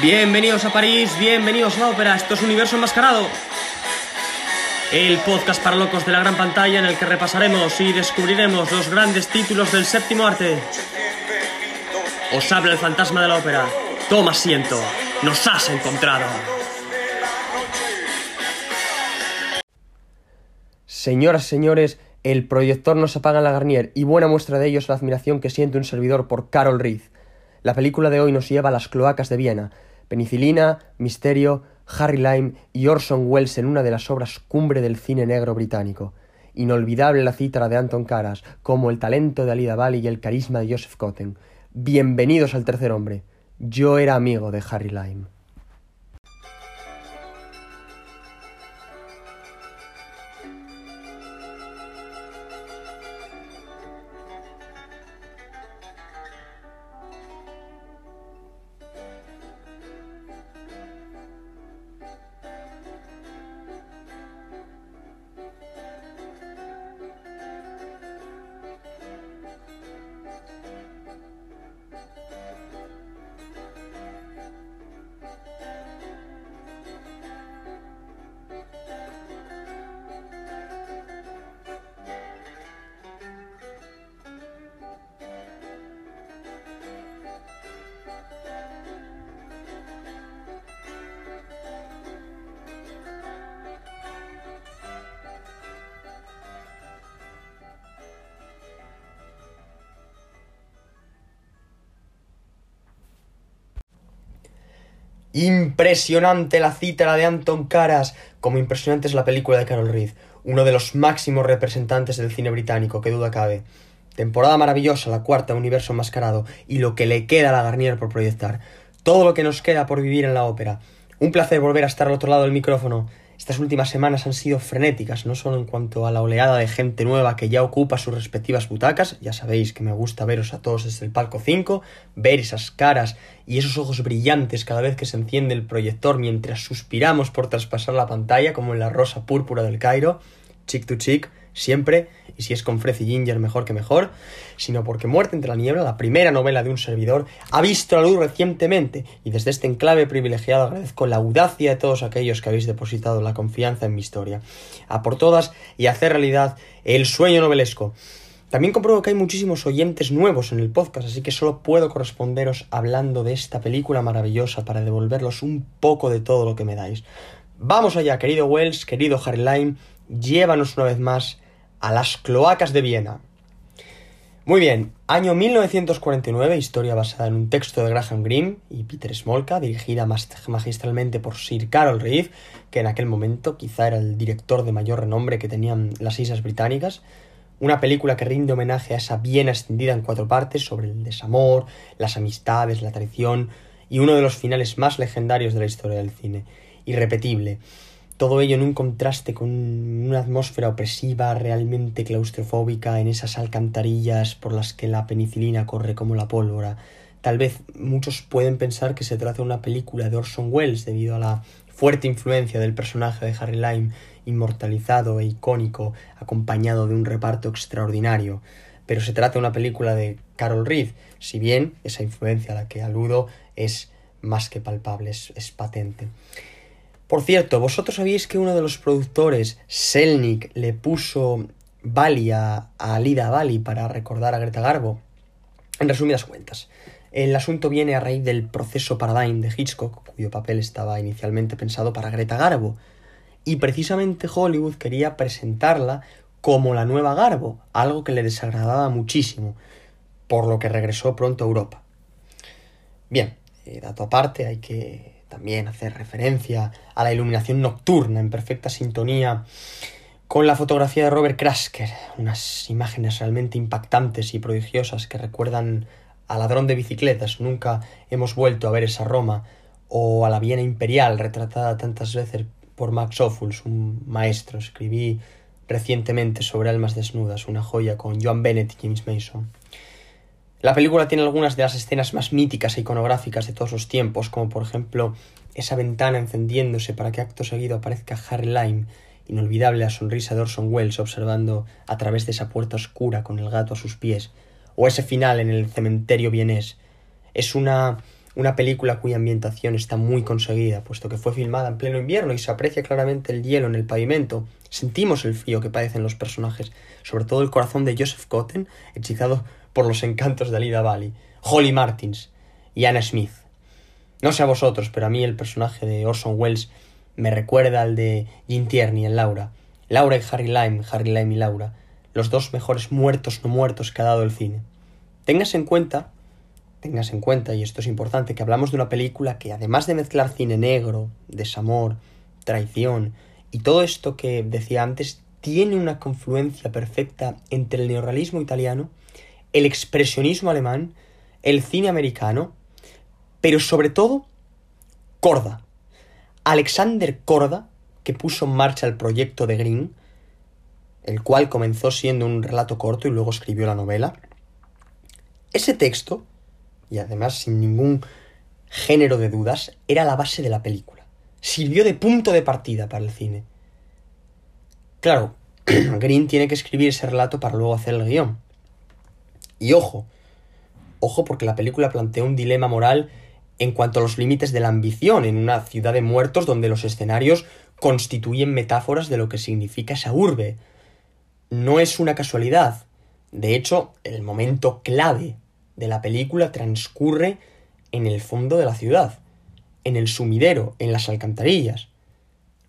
Bienvenidos a París, bienvenidos a la ópera, esto es Universo Enmascarado. El podcast para locos de la gran pantalla en el que repasaremos y descubriremos los grandes títulos del séptimo arte. Os habla el fantasma de la ópera. Toma asiento, nos has encontrado. Señoras señores, el proyector no se apaga en la Garnier y buena muestra de ello es la admiración que siente un servidor por Carol Reed. La película de hoy nos lleva a las cloacas de Viena, penicilina, misterio, Harry Lime y Orson Welles en una de las obras cumbre del cine negro británico. Inolvidable la cítara de Anton Karas, como el talento de Alida Bali y el carisma de Joseph Cotten. Bienvenidos al tercer hombre. Yo era amigo de Harry Lime. Impresionante la cítara de Anton Karas, como impresionante es la película de Carol Reed, uno de los máximos representantes del cine británico, que duda cabe. Temporada maravillosa, la cuarta universo enmascarado, y lo que le queda a la Garnier por proyectar. Todo lo que nos queda por vivir en la ópera. Un placer volver a estar al otro lado del micrófono. Estas últimas semanas han sido frenéticas, no solo en cuanto a la oleada de gente nueva que ya ocupa sus respectivas butacas, ya sabéis que me gusta veros a todos desde el palco 5, ver esas caras y esos ojos brillantes cada vez que se enciende el proyector mientras suspiramos por traspasar la pantalla como en la rosa púrpura del Cairo, chick to chick, siempre, y si es con Fred y Ginger mejor que mejor, sino porque Muerte entre la niebla, la primera novela de un servidor, ha visto la luz recientemente, y desde este enclave privilegiado agradezco la audacia de todos aquellos que habéis depositado la confianza en mi historia, a por todas y hacer realidad el sueño novelesco. También compruebo que hay muchísimos oyentes nuevos en el podcast, así que solo puedo corresponderos hablando de esta película maravillosa para devolverlos un poco de todo lo que me dais. Vamos allá, querido Wells, querido Harry Lime, llévanos una vez más a las cloacas de Viena. Muy bien, año 1949, historia basada en un texto de Graham Greene y Peter Smolka, dirigida magistralmente por Sir Carol Reed, que en aquel momento quizá era el director de mayor renombre que tenían las Islas Británicas. Una película que rinde homenaje a esa Viena extendida en cuatro partes sobre el desamor, las amistades, la traición y uno de los finales más legendarios de la historia del cine. Irrepetible, todo ello en un contraste con una atmósfera opresiva, realmente claustrofóbica, en esas alcantarillas por las que la penicilina corre como la pólvora. Tal vez muchos pueden pensar que se trata de una película de Orson Welles debido a la fuerte influencia del personaje de Harry Lime, inmortalizado e icónico, acompañado de un reparto extraordinario. Pero se trata de una película de Carol Reed, si bien esa influencia a la que aludo es más que palpable, es, es patente. Por cierto, ¿vosotros sabíais que uno de los productores, Selnik, le puso Bali a, Alida Bali para recordar a Greta Garbo? En resumidas cuentas, el asunto viene a raíz del proceso Paradigm de Hitchcock, cuyo papel estaba inicialmente pensado para Greta Garbo, y precisamente Hollywood quería presentarla como la nueva Garbo, algo que le desagradaba muchísimo, por lo que regresó pronto a Europa. Bien, eh, dato aparte, hay que también hacer referencia a la iluminación nocturna en perfecta sintonía con la fotografía de Robert Krasker, unas imágenes realmente impactantes y prodigiosas que recuerdan a Ladrón de bicicletas, nunca hemos vuelto a ver esa Roma, o a la Viena imperial retratada tantas veces por Max Ophuls, un maestro. Escribí recientemente sobre Almas Desnudas, una joya con Joan Bennett y James Mason. La película tiene algunas de las escenas más míticas e iconográficas de todos los tiempos, como por ejemplo esa ventana encendiéndose para que acto seguido aparezca Harry Lime, inolvidable la sonrisa de Orson Welles observando a través de esa puerta oscura con el gato a sus pies, o ese final en el cementerio vienés. Es una, una película cuya ambientación está muy conseguida, puesto que fue filmada en pleno invierno y se aprecia claramente el hielo en el pavimento. Sentimos el frío que padecen los personajes, sobre todo el corazón de Joseph Cotten, hechizado por los encantos de Alida Bali, Holly Martins y Anna Smith. No sé a vosotros, pero a mí el personaje de Orson Welles me recuerda al de Jim Tierney en Laura. Laura y Harry Lime, Harry Lime y Laura, los dos mejores muertos no muertos que ha dado el cine. Tengas en cuenta, tengas en cuenta, y esto es importante, que hablamos de una película que además de mezclar cine negro, desamor, traición y todo esto que decía antes, tiene una confluencia perfecta entre el neorrealismo italiano, el expresionismo alemán, el cine americano, pero sobre todo Corda. Alexander Corda, que puso en marcha el proyecto de Green, el cual comenzó siendo un relato corto y luego escribió la novela. Ese texto, y además sin ningún género de dudas, era la base de la película. Sirvió de punto de partida para el cine. Claro, Green tiene que escribir ese relato para luego hacer el guion. Y ojo, ojo porque la película plantea un dilema moral en cuanto a los límites de la ambición en una ciudad de muertos donde los escenarios constituyen metáforas de lo que significa esa urbe. No es una casualidad. De hecho, el momento clave de la película transcurre en el fondo de la ciudad, en el sumidero, en las alcantarillas.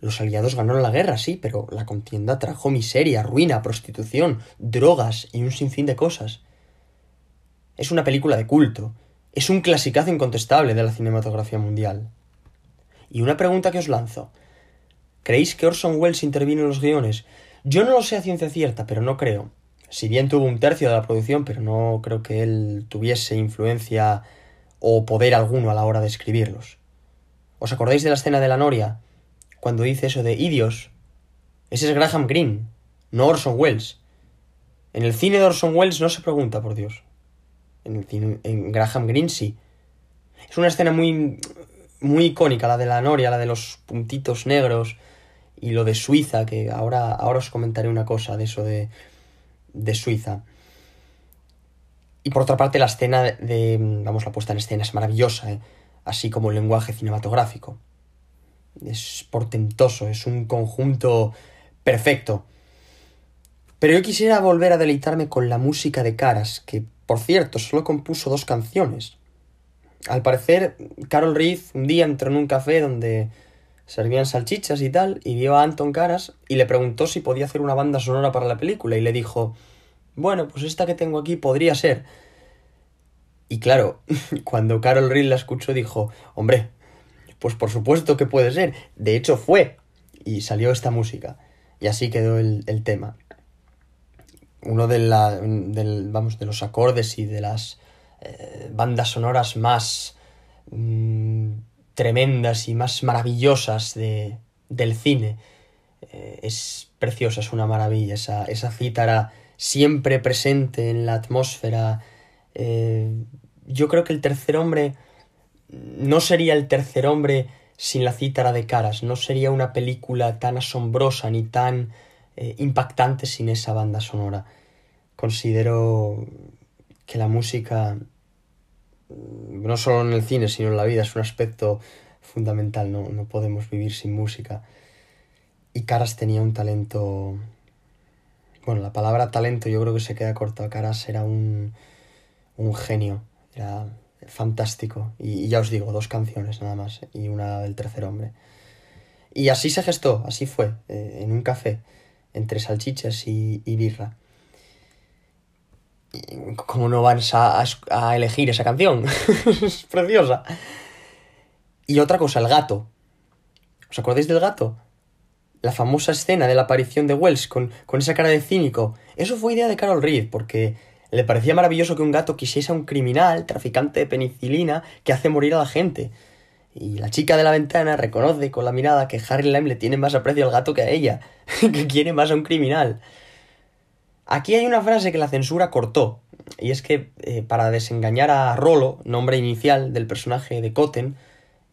Los aliados ganaron la guerra, sí, pero la contienda trajo miseria, ruina, prostitución, drogas y un sinfín de cosas. Es una película de culto, es un clasicazo incontestable de la cinematografía mundial. Y una pregunta que os lanzo. ¿Creéis que Orson Welles intervino en los guiones? Yo no lo sé a ciencia cierta, pero no creo. Si bien tuvo un tercio de la producción, pero no creo que él tuviese influencia o poder alguno a la hora de escribirlos. ¿Os acordáis de la escena de la Noria? Cuando dice eso de idios. Ese es Graham Greene, no Orson Welles. En el cine de Orson Welles no se pregunta, por Dios en, el cine, en Graham Greene. Es una escena muy, muy icónica, la de la noria, la de los puntitos negros y lo de Suiza, que ahora, ahora os comentaré una cosa de eso de, de Suiza. Y por otra parte, la escena de, Vamos, la puesta en escena es maravillosa, ¿eh? así como el lenguaje cinematográfico. Es portentoso, es un conjunto perfecto. Pero yo quisiera volver a deleitarme con la música de Caras, que por cierto, solo compuso dos canciones. Al parecer, Carol Reed un día entró en un café donde servían salchichas y tal, y vio a Anton Caras y le preguntó si podía hacer una banda sonora para la película, y le dijo, bueno, pues esta que tengo aquí podría ser. Y claro, cuando Carol Reed la escuchó dijo, hombre, pues por supuesto que puede ser. De hecho fue. Y salió esta música. Y así quedó el, el tema uno de, la, vamos, de los acordes y de las eh, bandas sonoras más mm, tremendas y más maravillosas de, del cine. Eh, es preciosa, es una maravilla esa, esa cítara siempre presente en la atmósfera. Eh, yo creo que el tercer hombre no sería el tercer hombre sin la cítara de caras, no sería una película tan asombrosa ni tan eh, impactante sin esa banda sonora. Considero que la música, mm, no solo en el cine, sino en la vida, es un aspecto fundamental, no, no podemos vivir sin música. Y Caras tenía un talento... Bueno, la palabra talento yo creo que se queda corta. Caras era un, un genio, era fantástico. Y, ya os digo, dos canciones nada más y una del tercer hombre. Y así se gestó, así fue, eh, en un café entre salchichas y, birra. ¿Cómo no vas a, a, elegir esa canción? es preciosa. Y otra cosa, el gato. ¿Os acordáis del gato? La famosa escena de la aparición de Wells con, con esa cara de cínico. Eso fue idea de Carol Reed, porque le parecía maravilloso que un gato quisiese a un criminal, traficante de penicilina, que hace morir a la gente. Y la chica de la ventana reconoce con la mirada que Harry Lime le tiene más aprecio al gato que a ella, que quiere más a un criminal. Aquí hay una frase que la censura cortó, y es que eh, para desengañar a Rolo, nombre inicial del personaje de Cotten,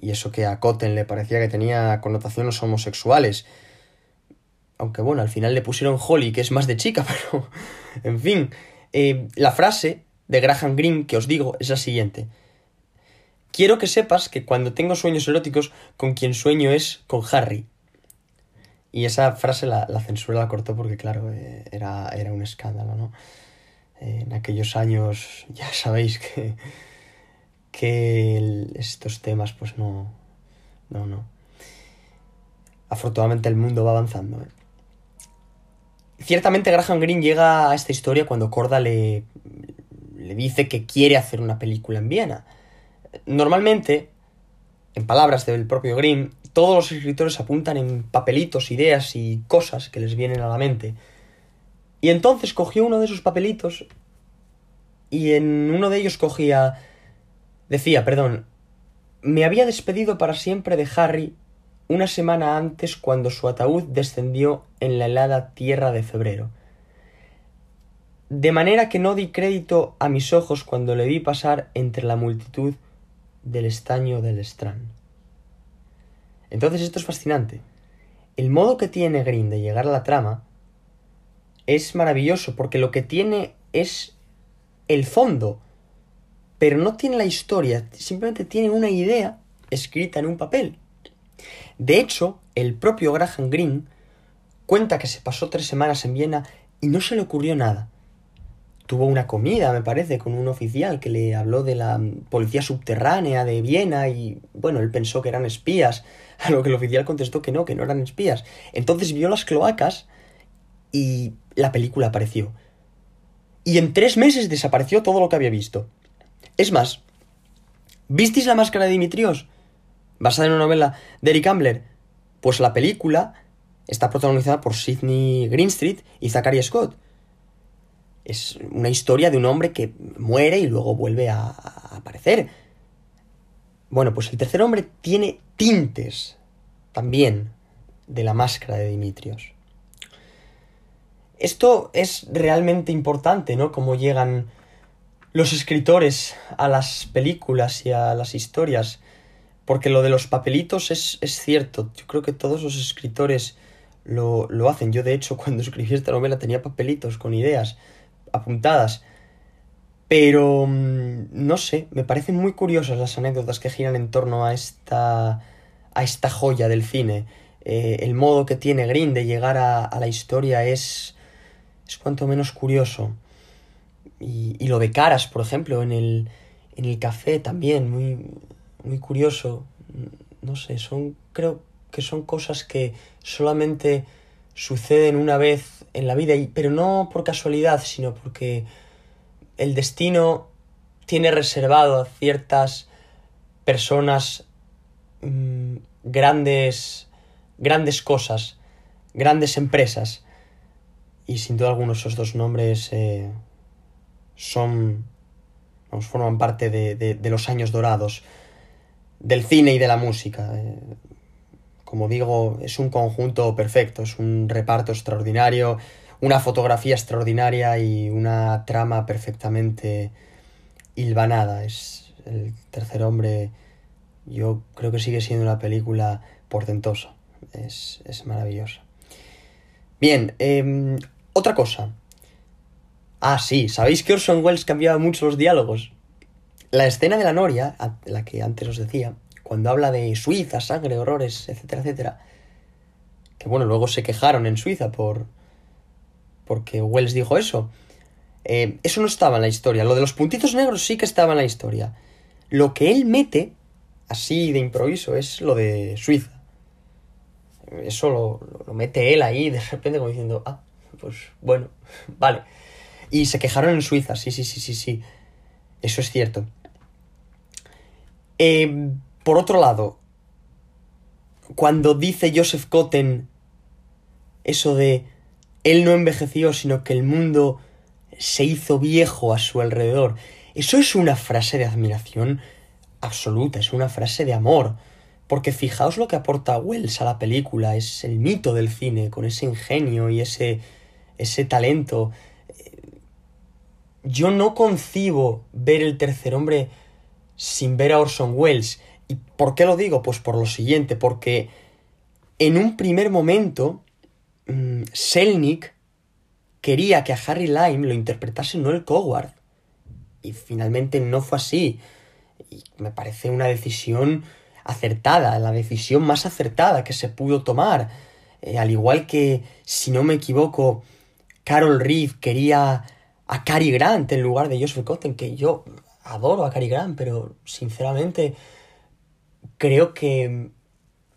y eso que a Cotten le parecía que tenía connotaciones homosexuales, aunque bueno, al final le pusieron Holly, que es más de chica, pero en fin, eh, la frase de Graham Greene que os digo es la siguiente. Quiero que sepas que cuando tengo sueños eróticos, con quien sueño es con Harry. Y esa frase la, censura la cortó porque, claro, eh, era, era un escándalo, ¿no? en aquellos años ya sabéis que, que estos temas, pues no, no, no. Afortunadamente el mundo va avanzando. ¿eh? Ciertamente Graham Greene llega a esta historia cuando Corda le, le dice que quiere hacer una película en Viena. Normalmente, en palabras del propio Greene, todos los escritores apuntan en papelitos ideas y cosas que les vienen a la mente. Y entonces cogió uno de esos papelitos y en uno de ellos cogía... Decía, perdón, me había despedido para siempre de Harry una semana antes cuando su ataúd descendió en la helada tierra de febrero. De manera que no di crédito a mis ojos cuando le vi pasar entre la multitud del estaño del Strand. Entonces esto es fascinante. El modo que tiene Green de llegar a la trama es maravilloso porque lo que tiene es el fondo, pero no tiene la historia, simplemente tiene una idea escrita en un papel. De hecho, el propio Graham Greene cuenta que se pasó tres semanas en Viena y no se le ocurrió nada. Tuvo una comida, me parece, con un oficial que le habló de la policía subterránea de Viena y, bueno, él pensó que eran espías, a lo que el oficial contestó que no, que no eran espías. Entonces vio las cloacas y la película apareció. Y en tres meses desapareció todo lo que había visto. Es más, ¿visteis la máscara de Dimitrios? basada en una novela de Eric Ambler? Pues la película está protagonizada por Sidney Greenstreet y Zachary Scott. Es una historia de un hombre que muere y luego vuelve a, aparecer. Bueno, pues el tercer hombre tiene tintes también de la máscara de Dimitrios. Esto es realmente importante, ¿no? Cómo llegan los escritores a las películas y a las historias. Porque lo de los papelitos es, cierto. Yo creo que todos los escritores lo, lo, hacen. Yo, de hecho, cuando escribí esta novela tenía papelitos con ideas apuntadas. Pero, mm, no sé, me parecen muy curiosas las anécdotas que giran en torno a esta, a esta joya del cine. Eh, el modo que tiene Green de llegar a, a la historia es, es cuanto menos curioso. Y, y, lo de caras, por ejemplo, en el, en el café también, muy, muy curioso. No sé, son, creo que son cosas que solamente suceden una vez en la vida, pero no por casualidad, sino porque el destino tiene reservado a ciertas personas mm, grandes, grandes cosas, grandes empresas. Y sin duda alguno esos dos nombres eh, son, forman parte de, de los años dorados del cine y de la música. Eh, como digo, es un conjunto perfecto, es un reparto extraordinario, una fotografía extraordinaria y una trama perfectamente hilvanada. Es el tercer hombre, yo creo que sigue siendo una película portentosa, es, es maravillosa. Bien, em, otra cosa. Ah, sí, ¿sabéis que Orson Welles cambiaba mucho los diálogos? La escena de la noria, la que antes os decía, cuando habla de Suiza, sangre, horrores, etcétera, etcétera, que bueno, luego se quejaron en Suiza por... porque Wells dijo eso. Eh, eso no estaba en la historia. Lo de los puntitos negros sí que estaba en la historia. Lo que él mete, así de improviso, es lo de Suiza. Eso lo, lo mete él ahí de repente como diciendo, ah, pues bueno, vale. Y se quejaron en Suiza, sí, sí, sí, sí, sí. Eso es cierto. Eh, por otro lado, cuando dice Joseph Cotten eso de él no envejeció, sino que el mundo se hizo viejo a su alrededor, eso es una frase de admiración absoluta, es una frase de amor. Porque fijaos lo que aporta Wells a la película, es el mito del cine, con ese ingenio y ese, ese talento. Yo no concibo ver el tercer hombre sin ver a Orson Welles. ¿Y por qué lo digo? Pues por lo siguiente, porque en un primer momento mm, Selnick quería que a Harry Lime lo interpretase Noel Coward. Y finalmente no fue así. Y me parece una decisión acertada, la decisión más acertada que se pudo tomar. Eh, al igual que, si no me equivoco, Carol Reed quería a Cary Grant en lugar de Joseph Cotten, que yo adoro a Cary Grant, pero sinceramente creo que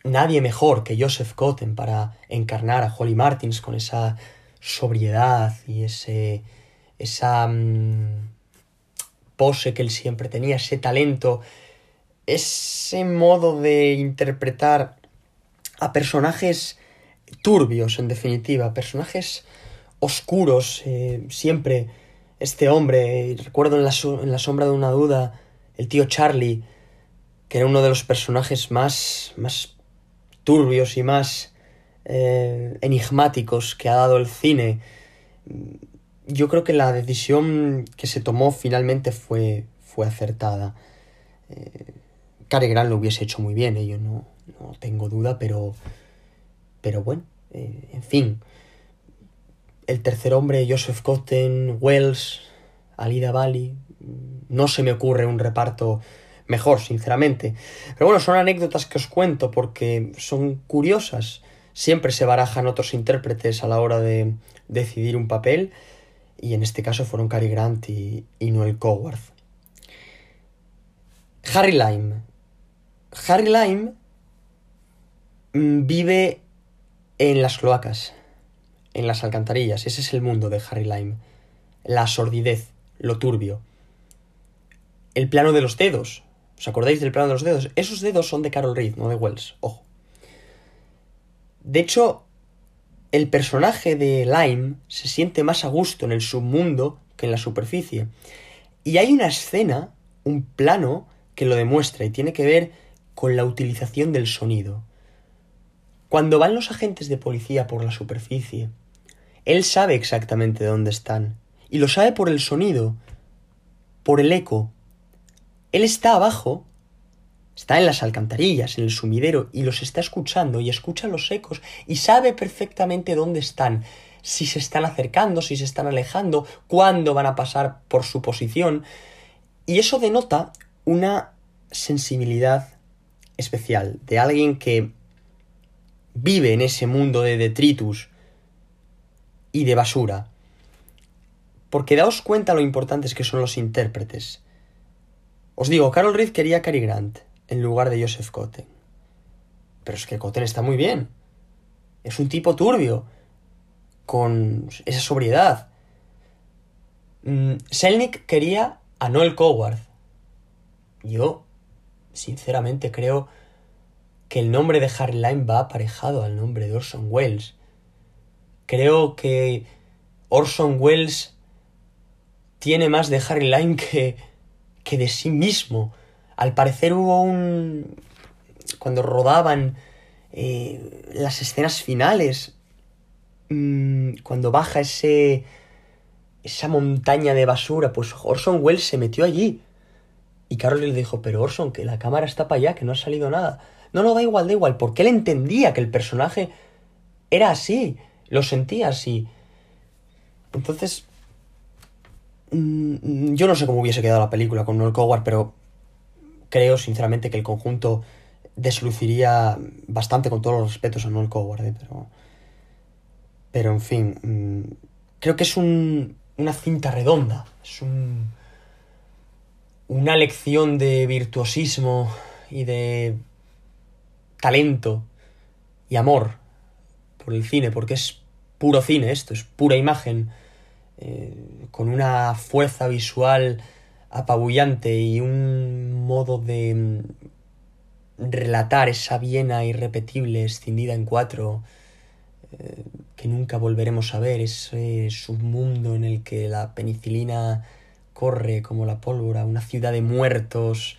nadie mejor que Joseph Cotten para encarnar a Holly Martins con esa sobriedad y ese esa mm, pose que él siempre tenía, ese talento, ese modo de interpretar a personajes turbios, en definitiva, personajes oscuros, eh, siempre este hombre, recuerdo en la, en la, sombra de una duda, el tío Charlie, que era uno de los personajes más, más turbios y más eh, enigmáticos que ha dado el cine. Yo creo que la decisión que se tomó finalmente fue, fue acertada. Eh, Cary Grant lo hubiese hecho muy bien, yo no, no tengo duda, pero, pero bueno, eh, en fin. El tercer hombre, Joseph Cotten, Wells, Alida Bali. No se me ocurre un reparto mejor, sinceramente. Pero bueno, son anécdotas que os cuento porque son curiosas. Siempre se barajan otros intérpretes a la hora de decidir un papel y en este caso fueron Cary Grant y, Noel Coward. Harry Lime. Harry Lime mm, vive en las cloacas, en las alcantarillas. Ese es el mundo de Harry Lime. La sordidez, lo turbio. El plano de los dedos. ¿Os acordáis del plano de los dedos? Esos dedos son de Carol Reed, no de Wells. Ojo. De hecho, el personaje de Lime se siente más a gusto en el submundo que en la superficie. Y hay una escena, un plano, que lo demuestra y tiene que ver con la utilización del sonido. Cuando van los agentes de policía por la superficie, él sabe exactamente dónde están. Y lo sabe por el sonido, por el eco. Él está abajo Está en las alcantarillas, en el sumidero, y los está escuchando y escucha los ecos y sabe perfectamente dónde están, si se están acercando, si se están alejando, cuándo van a pasar por su posición. Y eso denota una sensibilidad especial de alguien que vive en ese mundo de detritus y de basura. Porque daos cuenta lo importantes que son los intérpretes. Os digo, Carol Reed quería a Cary Grant en lugar de Joseph Cotten. Pero es que Cotten está muy bien. Es un tipo turbio, con esa sobriedad. Mm, Selnick quería a Noel Coward. Yo, sinceramente, creo que el nombre de Harry Lime va aparejado al nombre de Orson Welles. Creo que Orson Welles tiene más de Harry Lime que, que de sí mismo. Al parecer hubo un... cuando rodaban eh, las escenas finales, mm, cuando baja ese... esa montaña de basura, pues Orson Welles se metió allí. Y Carol le dijo, pero Orson, que la cámara está para allá, que no ha salido nada. No, no, da igual, da igual, porque él entendía que el personaje era así, lo sentía así. Entonces, mm, yo no sé cómo hubiese quedado la película con Noel Coward, pero creo sinceramente que el conjunto desluciría bastante con todos los respetos a Noel Coward, ¿eh? pero, pero en fin, mm, creo que es un, una cinta redonda, es un, una lección de virtuosismo y de talento y amor por el cine, porque es puro cine esto, es pura imagen, eh, con una fuerza visual apabullante y un modo de mm, relatar esa Viena irrepetible, escindida en cuatro, eh, que nunca volveremos a ver, ese submundo en el que la penicilina corre como la pólvora, una ciudad de muertos,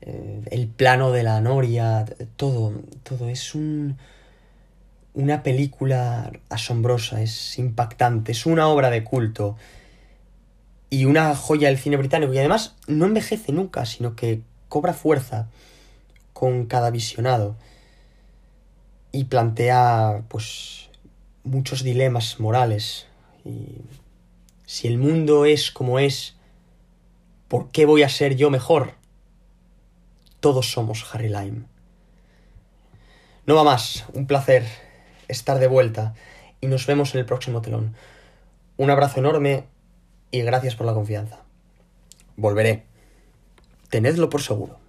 eh, el plano de la noria, todo, todo es un, una película asombrosa, es impactante, es una obra de culto y una joya del cine británico y además no envejece nunca, sino que cobra fuerza con cada visionado y plantea pues muchos dilemas morales y si el mundo es como es, ¿por qué voy a ser yo mejor? todos somos Harry Lime. No va más, un placer estar de vuelta y nos vemos en el próximo telón. Un abrazo enorme y gracias por la confianza. Volveré. Tenedlo por seguro.